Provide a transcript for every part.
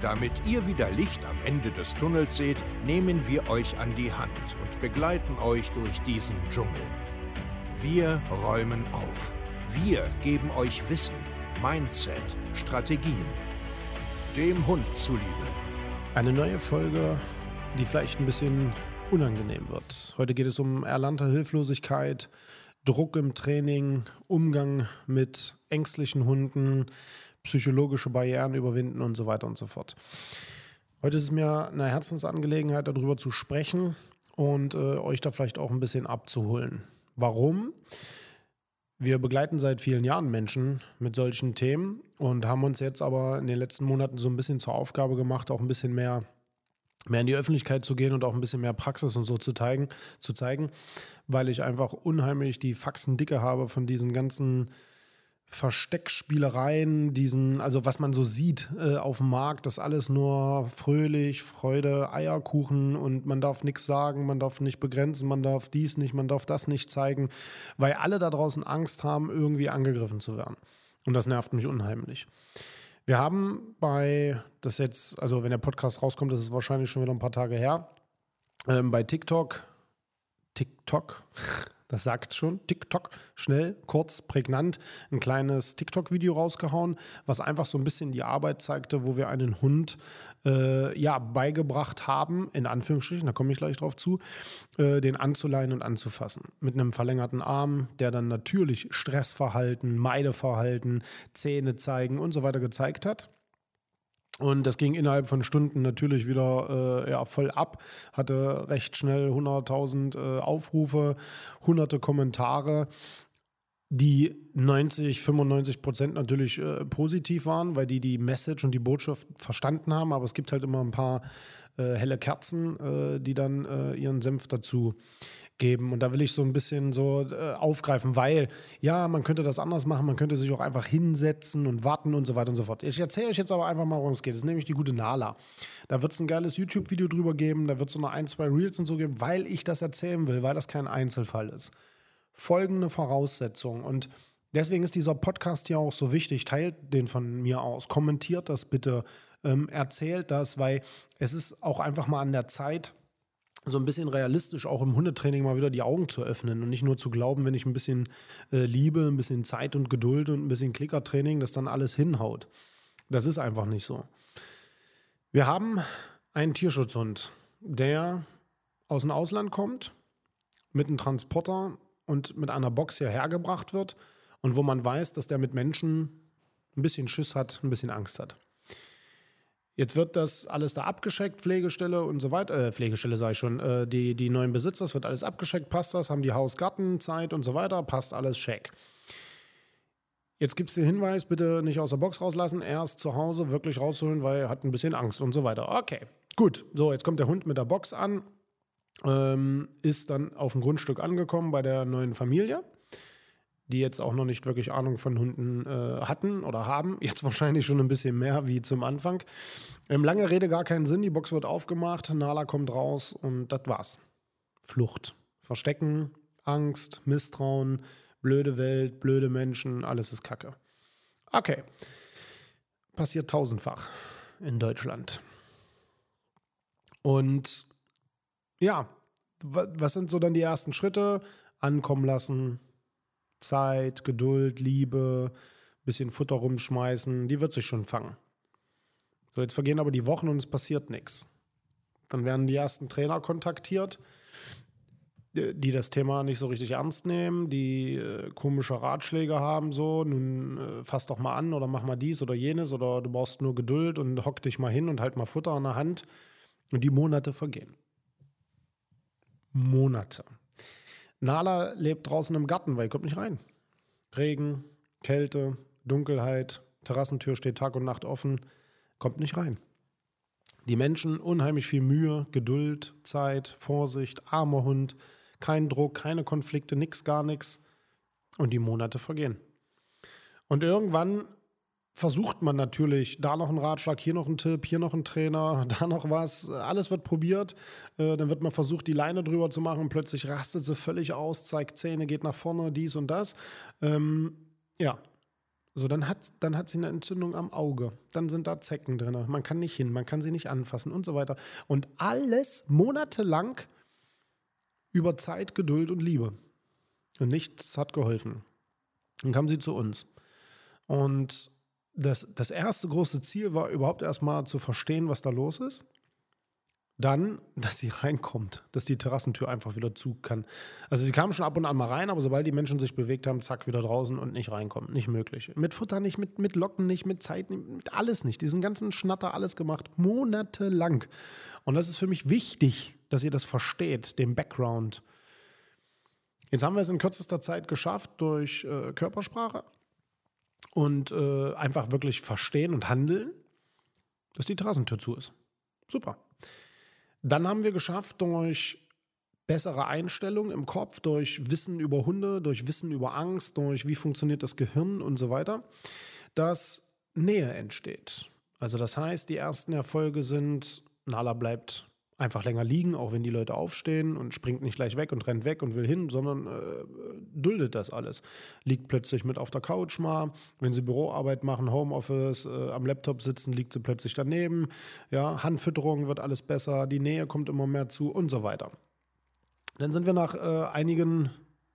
Damit ihr wieder Licht am Ende des Tunnels seht, nehmen wir euch an die Hand und begleiten euch durch diesen Dschungel. Wir räumen auf. Wir geben euch Wissen, Mindset, Strategien. Dem Hund zuliebe. Eine neue Folge, die vielleicht ein bisschen unangenehm wird. Heute geht es um erlernte Hilflosigkeit, Druck im Training, Umgang mit ängstlichen Hunden, psychologische Barrieren überwinden und so weiter und so fort. Heute ist es mir eine Herzensangelegenheit, darüber zu sprechen und äh, euch da vielleicht auch ein bisschen abzuholen. Warum? Wir begleiten seit vielen Jahren Menschen mit solchen Themen und haben uns jetzt aber in den letzten Monaten so ein bisschen zur Aufgabe gemacht, auch ein bisschen mehr, mehr in die Öffentlichkeit zu gehen und auch ein bisschen mehr Praxis und so zu zeigen, zu zeigen weil ich einfach unheimlich die Faxen dicke habe von diesen ganzen Versteckspielereien, diesen, also was man so sieht äh, auf dem Markt, das alles nur fröhlich, Freude, Eierkuchen und man darf nichts sagen, man darf nicht begrenzen, man darf dies nicht, man darf das nicht zeigen, weil alle da draußen Angst haben, irgendwie angegriffen zu werden. Und das nervt mich unheimlich. Wir haben bei, das jetzt, also wenn der Podcast rauskommt, das ist wahrscheinlich schon wieder ein paar Tage her, ähm, bei TikTok, TikTok, das sagt schon, TikTok, schnell, kurz, prägnant, ein kleines TikTok-Video rausgehauen, was einfach so ein bisschen die Arbeit zeigte, wo wir einen Hund äh, ja, beigebracht haben, in Anführungsstrichen, da komme ich gleich drauf zu, äh, den anzuleihen und anzufassen. Mit einem verlängerten Arm, der dann natürlich Stressverhalten, Meideverhalten, Zähne zeigen und so weiter gezeigt hat. Und das ging innerhalb von Stunden natürlich wieder äh, ja, voll ab, hatte recht schnell 100.000 äh, Aufrufe, hunderte Kommentare, die 90, 95 Prozent natürlich äh, positiv waren, weil die die Message und die Botschaft verstanden haben. Aber es gibt halt immer ein paar äh, helle Kerzen, äh, die dann äh, ihren Senf dazu geben. Und da will ich so ein bisschen so äh, aufgreifen, weil ja, man könnte das anders machen, man könnte sich auch einfach hinsetzen und warten und so weiter und so fort. Ich erzähle euch jetzt aber einfach mal, worum es geht. Das ist nämlich die gute Nala. Da wird es ein geiles YouTube-Video drüber geben, da wird es noch ein, zwei Reels und so geben, weil ich das erzählen will, weil das kein Einzelfall ist. Folgende Voraussetzung und deswegen ist dieser Podcast hier auch so wichtig. Teilt den von mir aus, kommentiert das bitte, ähm, erzählt das, weil es ist auch einfach mal an der Zeit, so ein bisschen realistisch auch im Hundetraining mal wieder die Augen zu öffnen und nicht nur zu glauben, wenn ich ein bisschen äh, Liebe, ein bisschen Zeit und Geduld und ein bisschen Klickertraining, dass dann alles hinhaut. Das ist einfach nicht so. Wir haben einen Tierschutzhund, der aus dem Ausland kommt, mit einem Transporter und mit einer Box hierher gebracht wird und wo man weiß, dass der mit Menschen ein bisschen Schiss hat, ein bisschen Angst hat. Jetzt wird das alles da abgescheckt, Pflegestelle und so weiter. Äh, Pflegestelle ich schon. Äh, die, die neuen Besitzer, es wird alles abgescheckt, passt das, haben die Hausgartenzeit und so weiter, passt alles, check. Jetzt gibt es den Hinweis, bitte nicht aus der Box rauslassen, erst zu Hause wirklich rausholen, weil er hat ein bisschen Angst und so weiter. Okay, gut. So, jetzt kommt der Hund mit der Box an, ähm, ist dann auf dem Grundstück angekommen bei der neuen Familie die jetzt auch noch nicht wirklich Ahnung von Hunden äh, hatten oder haben. Jetzt wahrscheinlich schon ein bisschen mehr wie zum Anfang. Ähm, lange Rede, gar keinen Sinn. Die Box wird aufgemacht, Nala kommt raus und das war's. Flucht. Verstecken, Angst, Misstrauen, blöde Welt, blöde Menschen, alles ist Kacke. Okay. Passiert tausendfach in Deutschland. Und ja, was sind so dann die ersten Schritte? Ankommen lassen, Zeit, Geduld, Liebe, bisschen Futter rumschmeißen, die wird sich schon fangen. So, jetzt vergehen aber die Wochen und es passiert nichts. Dann werden die ersten Trainer kontaktiert, die das Thema nicht so richtig ernst nehmen, die äh, komische Ratschläge haben, so, nun äh, fass doch mal an oder mach mal dies oder jenes oder du brauchst nur Geduld und hock dich mal hin und halt mal Futter in der Hand. Und die Monate vergehen. Monate. Nala lebt draußen im Garten, weil er kommt nicht rein. Regen, Kälte, Dunkelheit, Terrassentür steht Tag und Nacht offen, kommt nicht rein. Die Menschen unheimlich viel Mühe, Geduld, Zeit, Vorsicht, armer Hund, kein Druck, keine Konflikte, nix, gar nichts. Und die Monate vergehen. Und irgendwann versucht man natürlich, da noch einen Ratschlag, hier noch einen Tipp, hier noch einen Trainer, da noch was. Alles wird probiert. Äh, dann wird man versucht, die Leine drüber zu machen. Plötzlich rastet sie völlig aus, zeigt Zähne, geht nach vorne, dies und das. Ähm, ja. So, dann hat, dann hat sie eine Entzündung am Auge. Dann sind da Zecken drin. Man kann nicht hin, man kann sie nicht anfassen und so weiter. Und alles monatelang über Zeit, Geduld und Liebe. Und nichts hat geholfen. Dann kam sie zu uns. Und das, das erste große Ziel war überhaupt erstmal zu verstehen, was da los ist. Dann, dass sie reinkommt, dass die Terrassentür einfach wieder zu kann. Also sie kam schon ab und an mal rein, aber sobald die Menschen sich bewegt haben, zack, wieder draußen und nicht reinkommen. Nicht möglich. Mit Futter nicht, mit, mit Locken nicht, mit Zeit nicht, mit alles nicht. Diesen ganzen Schnatter alles gemacht, monatelang. Und das ist für mich wichtig, dass ihr das versteht, den Background. Jetzt haben wir es in kürzester Zeit geschafft durch äh, Körpersprache und äh, einfach wirklich verstehen und handeln, dass die Terrassentür zu ist. Super. Dann haben wir geschafft, durch bessere Einstellung im Kopf, durch Wissen über Hunde, durch Wissen über Angst, durch wie funktioniert das Gehirn und so weiter, dass Nähe entsteht. Also das heißt, die ersten Erfolge sind, Nala bleibt einfach länger liegen, auch wenn die Leute aufstehen und springt nicht gleich weg und rennt weg und will hin, sondern äh, duldet das alles. Liegt plötzlich mit auf der Couch mal, wenn sie Büroarbeit machen, Homeoffice, äh, am Laptop sitzen, liegt sie plötzlich daneben. Ja, Handfütterung wird alles besser, die Nähe kommt immer mehr zu und so weiter. Dann sind wir nach äh, einigen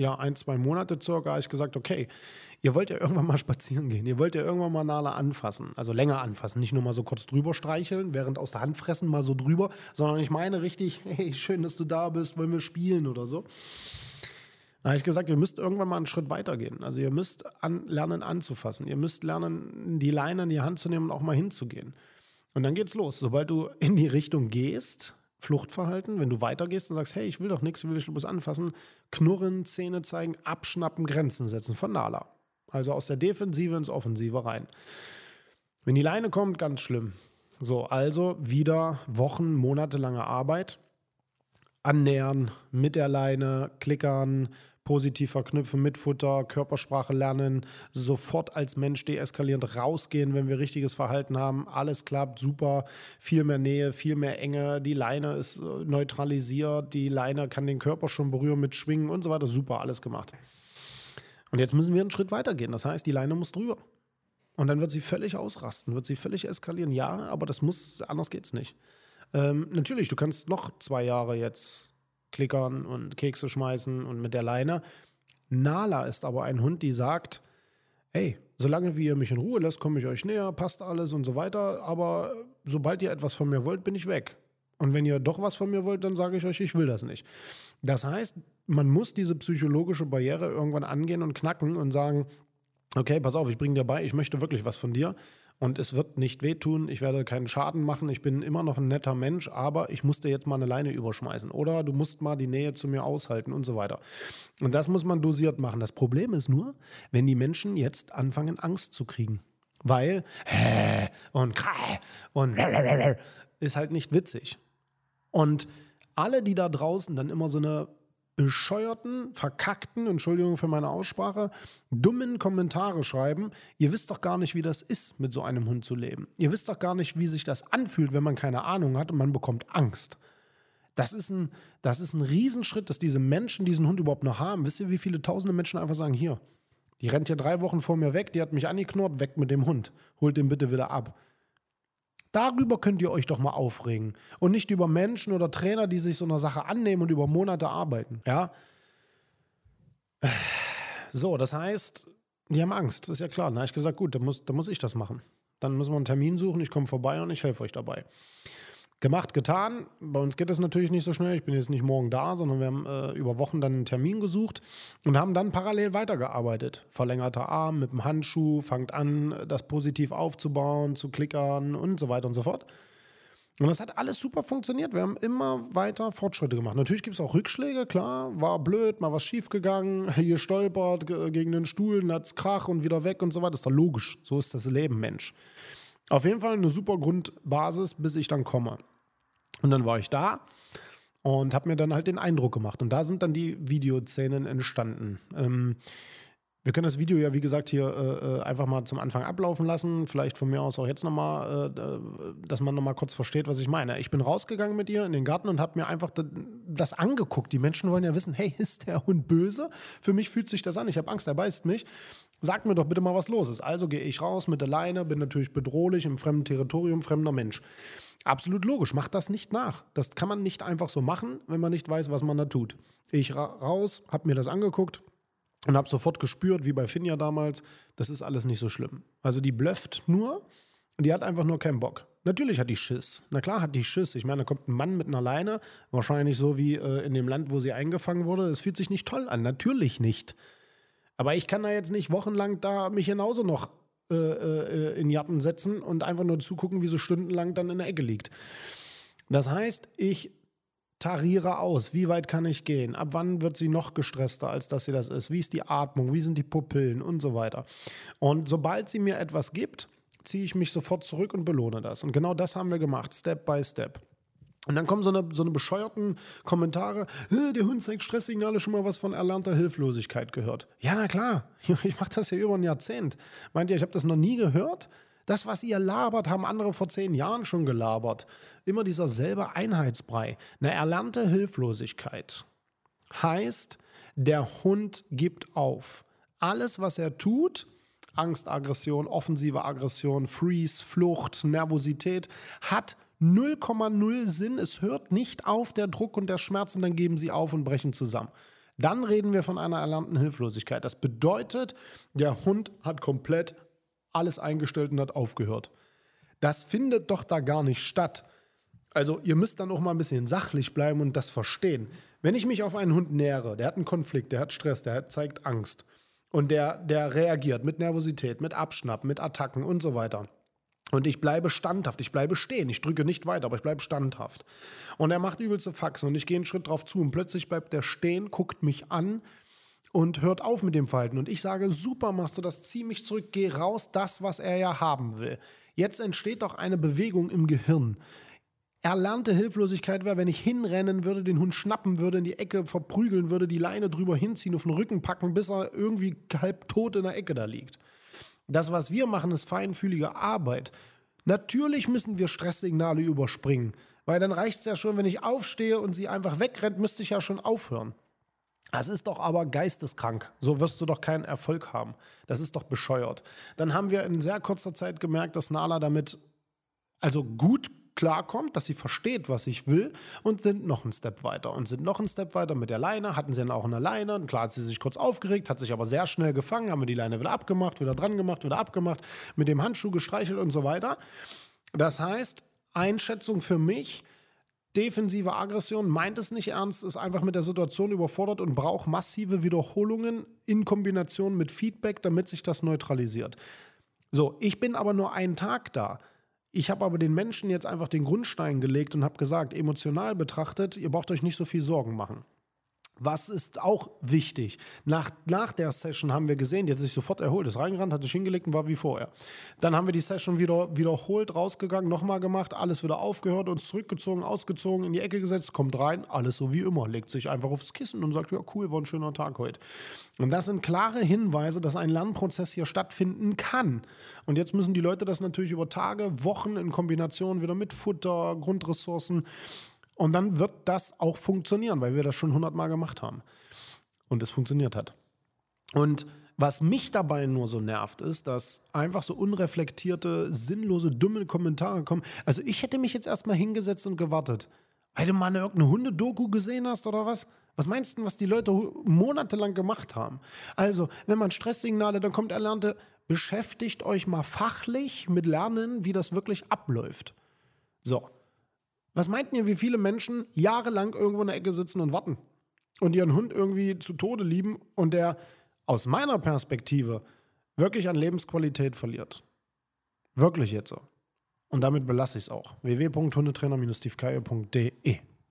ja, ein, zwei Monate circa, habe ich gesagt, okay, ihr wollt ja irgendwann mal spazieren gehen, ihr wollt ja irgendwann mal Nala anfassen, also länger anfassen, nicht nur mal so kurz drüber streicheln, während aus der Hand fressen mal so drüber, sondern ich meine richtig, hey, schön, dass du da bist, wollen wir spielen oder so. Da habe ich gesagt, ihr müsst irgendwann mal einen Schritt weiter gehen. Also ihr müsst an, lernen anzufassen. Ihr müsst lernen, die Leine in die Hand zu nehmen und auch mal hinzugehen. Und dann geht's los. Sobald du in die Richtung gehst, Fluchtverhalten, wenn du weitergehst und sagst, hey, ich will doch nichts, will ich bloß anfassen, knurren, Zähne zeigen, abschnappen, Grenzen setzen von Nala. Also aus der Defensive ins Offensive rein. Wenn die Leine kommt, ganz schlimm. So, also wieder Wochen, monatelange Arbeit. Annähern mit der Leine, klickern, positiv verknüpfen mit Futter, Körpersprache lernen, sofort als Mensch deeskalierend rausgehen, wenn wir richtiges Verhalten haben. Alles klappt, super, viel mehr Nähe, viel mehr Enge, die Leine ist äh, neutralisiert, die Leine kann den Körper schon berühren mit Schwingen und so weiter. Super, alles gemacht. Und jetzt müssen wir einen Schritt weiter gehen. Das heißt, die Leine muss drüber. Und dann wird sie völlig ausrasten, wird sie völlig eskalieren. Ja, aber das muss, anders geht's nicht. Ähm, natürlich, du kannst noch zwei Jahre jetzt klickern und Kekse schmeißen und mit der Leine. Nala ist aber ein Hund, die sagt, ey, solange wie ihr mich in Ruhe lässt, komme ich euch näher, passt alles und so weiter, aber sobald ihr etwas von mir wollt, bin ich weg. Und wenn ihr doch was von mir wollt, dann sage ich euch, ich will das nicht. Das heißt, man muss diese psychologische Barriere irgendwann angehen und knacken und sagen, okay, pass auf, ich bringe dir bei, ich möchte wirklich was von dir und es wird nicht wehtun, ich werde keinen Schaden machen, ich bin immer noch ein netter Mensch, aber ich musste jetzt mal eine Leine überschmeißen oder du musst mal die Nähe zu mir aushalten und so weiter. Und das muss man dosiert machen. Das Problem ist nur, wenn die Menschen jetzt anfangen, Angst zu kriegen. Weil und und ist halt nicht witzig. Und alle, die da draußen dann immer so eine bescheuerten, verkackten, Entschuldigung für meine Aussprache, dummen Kommentare schreiben. Ihr wisst doch gar nicht, wie das ist, mit so einem Hund zu leben. Ihr wisst doch gar nicht, wie sich das anfühlt, wenn man keine Ahnung hat und man bekommt Angst. Das ist ein, das ist ein Riesenschritt, dass diese Menschen diesen Hund überhaupt noch haben. Wisst ihr, wie viele tausende Menschen einfach sagen, hier, die rennt ja drei Wochen vor mir weg, die hat mich angeknurrt, weg mit dem Hund. Holt den bitte wieder ab. Darüber könnt ihr euch doch mal aufregen. Und nicht über Menschen oder Trainer, die sich so einer Sache annehmen und über Monate arbeiten. Ja. So, das heißt, die haben Angst, ist ja klar. Da habe ich gesagt, gut, dann muss, dann muss ich das machen. Dann müssen wir einen Termin suchen, ich komme vorbei und ich helfe euch dabei. Gemacht, getan. Bei uns geht das natürlich nicht so schnell. Ich bin jetzt nicht morgen da, sondern wir haben äh, über Wochen dann einen Termin gesucht und haben dann parallel weitergearbeitet. Verlängerter Arm mit dem Handschuh, fangt an, das positiv aufzubauen, zu klickern und so weiter und so fort. Und das hat alles super funktioniert. Wir haben immer weiter Fortschritte gemacht. Natürlich gibt es auch Rückschläge, klar. War blöd, mal was schiefgegangen, hier stolpert gegen den Stuhl, dann hat's Krach und wieder weg und so weiter. Das ist doch logisch. So ist das Leben, Mensch. Auf jeden Fall eine super Grundbasis, bis ich dann komme. Und dann war ich da Und habe mir dann halt den Eindruck gemacht. Und da sind dann die Videoszenen entstanden. Ähm, wir können das Video ja, wie gesagt, hier äh, äh, einfach mal zum Anfang ablaufen lassen. Vielleicht von mir aus auch jetzt nochmal, äh, äh, dass man nochmal kurz versteht, was ich meine. Ich bin rausgegangen mit ihr in den Garten und habe mir einfach das angeguckt. Die Menschen wollen ja wissen, hey, ist der Hund böse? Für mich fühlt sich das an. Ich habe Angst, er beißt mich. Sag mir doch bitte mal, was los ist. Also gehe ich raus mit der Leine, bin natürlich bedrohlich im fremden Territorium, fremder Mensch. Absolut logisch, macht das nicht nach. Das kann man nicht einfach so machen, wenn man nicht weiß, was man da tut. Ich ra raus, habe mir das angeguckt, und habe sofort gespürt, wie bei Finja damals, das ist alles nicht so schlimm. Also die blöfft nur und die hat einfach nur keinen Bock. Natürlich hat die Schiss. Na klar hat die Schiss. Ich meine, da kommt ein Mann mit einer Leine, wahrscheinlich so wie äh, in dem Land, wo sie eingefangen wurde. Es fühlt sich nicht toll an. Natürlich nicht. Aber ich kann da jetzt nicht wochenlang da mich genauso noch äh, äh, in Jatten setzen und einfach nur zugucken, wie sie stundenlang dann in der Ecke liegt. Das heißt, ich tariere aus, wie weit kann ich gehen, ab wann wird sie noch gestresster, als dass sie das ist, wie ist die Atmung, wie sind die Pupillen und so weiter. Und sobald sie mir etwas gibt, ziehe ich mich sofort zurück und belohne das. Und genau das haben wir gemacht, Step by Step. Und dann kommen so eine, so eine bescheuerten Kommentare, der Hund zeigt Stresssignale, schon mal was von erlernter Hilflosigkeit gehört. Ja, na klar, ich mache das ja über ein Jahrzehnt. Meint ihr, ich habe das noch nie gehört? Das, was ihr labert, haben andere vor zehn Jahren schon gelabert. Immer dieser selbe Einheitsbrei. Eine erlernte Hilflosigkeit heißt, der Hund gibt auf. Alles, was er tut, Angst, Aggression, offensive Aggression, Freeze, Flucht, Nervosität, hat 0,0 Sinn. Es hört nicht auf, der Druck und der Schmerz, und dann geben sie auf und brechen zusammen. Dann reden wir von einer erlernten Hilflosigkeit. Das bedeutet, der Hund hat komplett alles eingestellt und hat aufgehört. Das findet doch da gar nicht statt. Also ihr müsst dann auch mal ein bisschen sachlich bleiben und das verstehen. Wenn ich mich auf einen Hund nähere, der hat einen Konflikt, der hat Stress, der hat, zeigt Angst und der, der reagiert mit Nervosität, mit Abschnappen, mit Attacken und so weiter. Und ich bleibe standhaft, ich bleibe stehen, ich drücke nicht weiter, aber ich bleibe standhaft. Und er macht übelste Faxen und ich gehe einen Schritt drauf zu und plötzlich bleibt der stehen, guckt mich an und hört auf mit dem Verhalten. Und ich sage, super machst du das, zieh mich zurück, geh raus, das, was er ja haben will. Jetzt entsteht doch eine Bewegung im Gehirn. Erlernte Hilflosigkeit wäre, wenn ich hinrennen würde, den Hund schnappen würde, in die Ecke verprügeln würde, die Leine drüber hinziehen, auf den Rücken packen, bis er irgendwie halb tot in der Ecke da liegt. Das, was wir machen, ist feinfühlige Arbeit. Natürlich müssen wir Stresssignale überspringen, weil dann reicht es ja schon, wenn ich aufstehe und sie einfach wegrennt, müsste ich ja schon aufhören. Das ist doch aber geisteskrank. So wirst du doch keinen Erfolg haben. Das ist doch bescheuert. Dann haben wir in sehr kurzer Zeit gemerkt, dass Nala damit also gut klarkommt, dass sie versteht, was ich will und sind noch einen Step weiter und sind noch einen Step weiter mit der Leine, hatten sie dann auch eine Leine und klar hat sie sich kurz aufgeregt, hat sich aber sehr schnell gefangen, haben wir die Leine wieder abgemacht, wieder dran gemacht, wieder abgemacht, mit dem Handschuh gestreichelt und so weiter. Das heißt, Einschätzung für mich, defensive Aggression, meint es nicht ernst, ist einfach mit der Situation überfordert und braucht massive Wiederholungen in Kombination mit Feedback, damit sich das neutralisiert. So, ich bin aber nur einen Tag da. Ich habe aber den Menschen jetzt einfach den Grundstein gelegt und habe gesagt, emotional betrachtet, ihr braucht euch nicht so viel Sorgen machen. Was ist auch wichtig? Nach, nach der Session haben wir gesehen, die hat sich sofort erholt, ist reingerannt, hat sich hingelegt und war wie vorher. Dann haben wir die Session wieder wiederholt, rausgegangen, nochmal gemacht, alles wieder aufgehört, uns zurückgezogen, ausgezogen, in die Ecke gesetzt, kommt rein, alles so wie immer, legt sich einfach aufs Kissen und sagt, ja cool, war ein schöner Tag heute. Und das sind klare Hinweise, dass ein Lernprozess hier stattfinden kann. Und jetzt müssen die Leute das natürlich über Tage, Wochen in Kombination wieder mit Futter, Grundressourcen und dann wird das auch funktionieren, weil wir das schon hundertmal gemacht haben. Und es funktioniert hat. Und was mich dabei nur so nervt, ist, dass einfach so unreflektierte, sinnlose, dumme Kommentare kommen. Also ich hätte mich jetzt erstmal hingesetzt und gewartet. Weil du mal irgendeine Hundedoku gesehen hast oder was? Was meinst du, was die Leute monatelang gemacht haben? Also, wenn man Stresssignale, dann kommt Erlernte, beschäftigt euch mal fachlich mit Lernen, wie das wirklich abläuft. So, was meinten ihr, wie viele Menschen jahrelang irgendwo in der Ecke sitzen und warten und ihren Hund irgendwie zu Tode lieben und der aus meiner Perspektive wirklich an Lebensqualität verliert? Wirklich jetzt so. Und damit belasse ich es auch. www.hundetrainer-stevekeier.de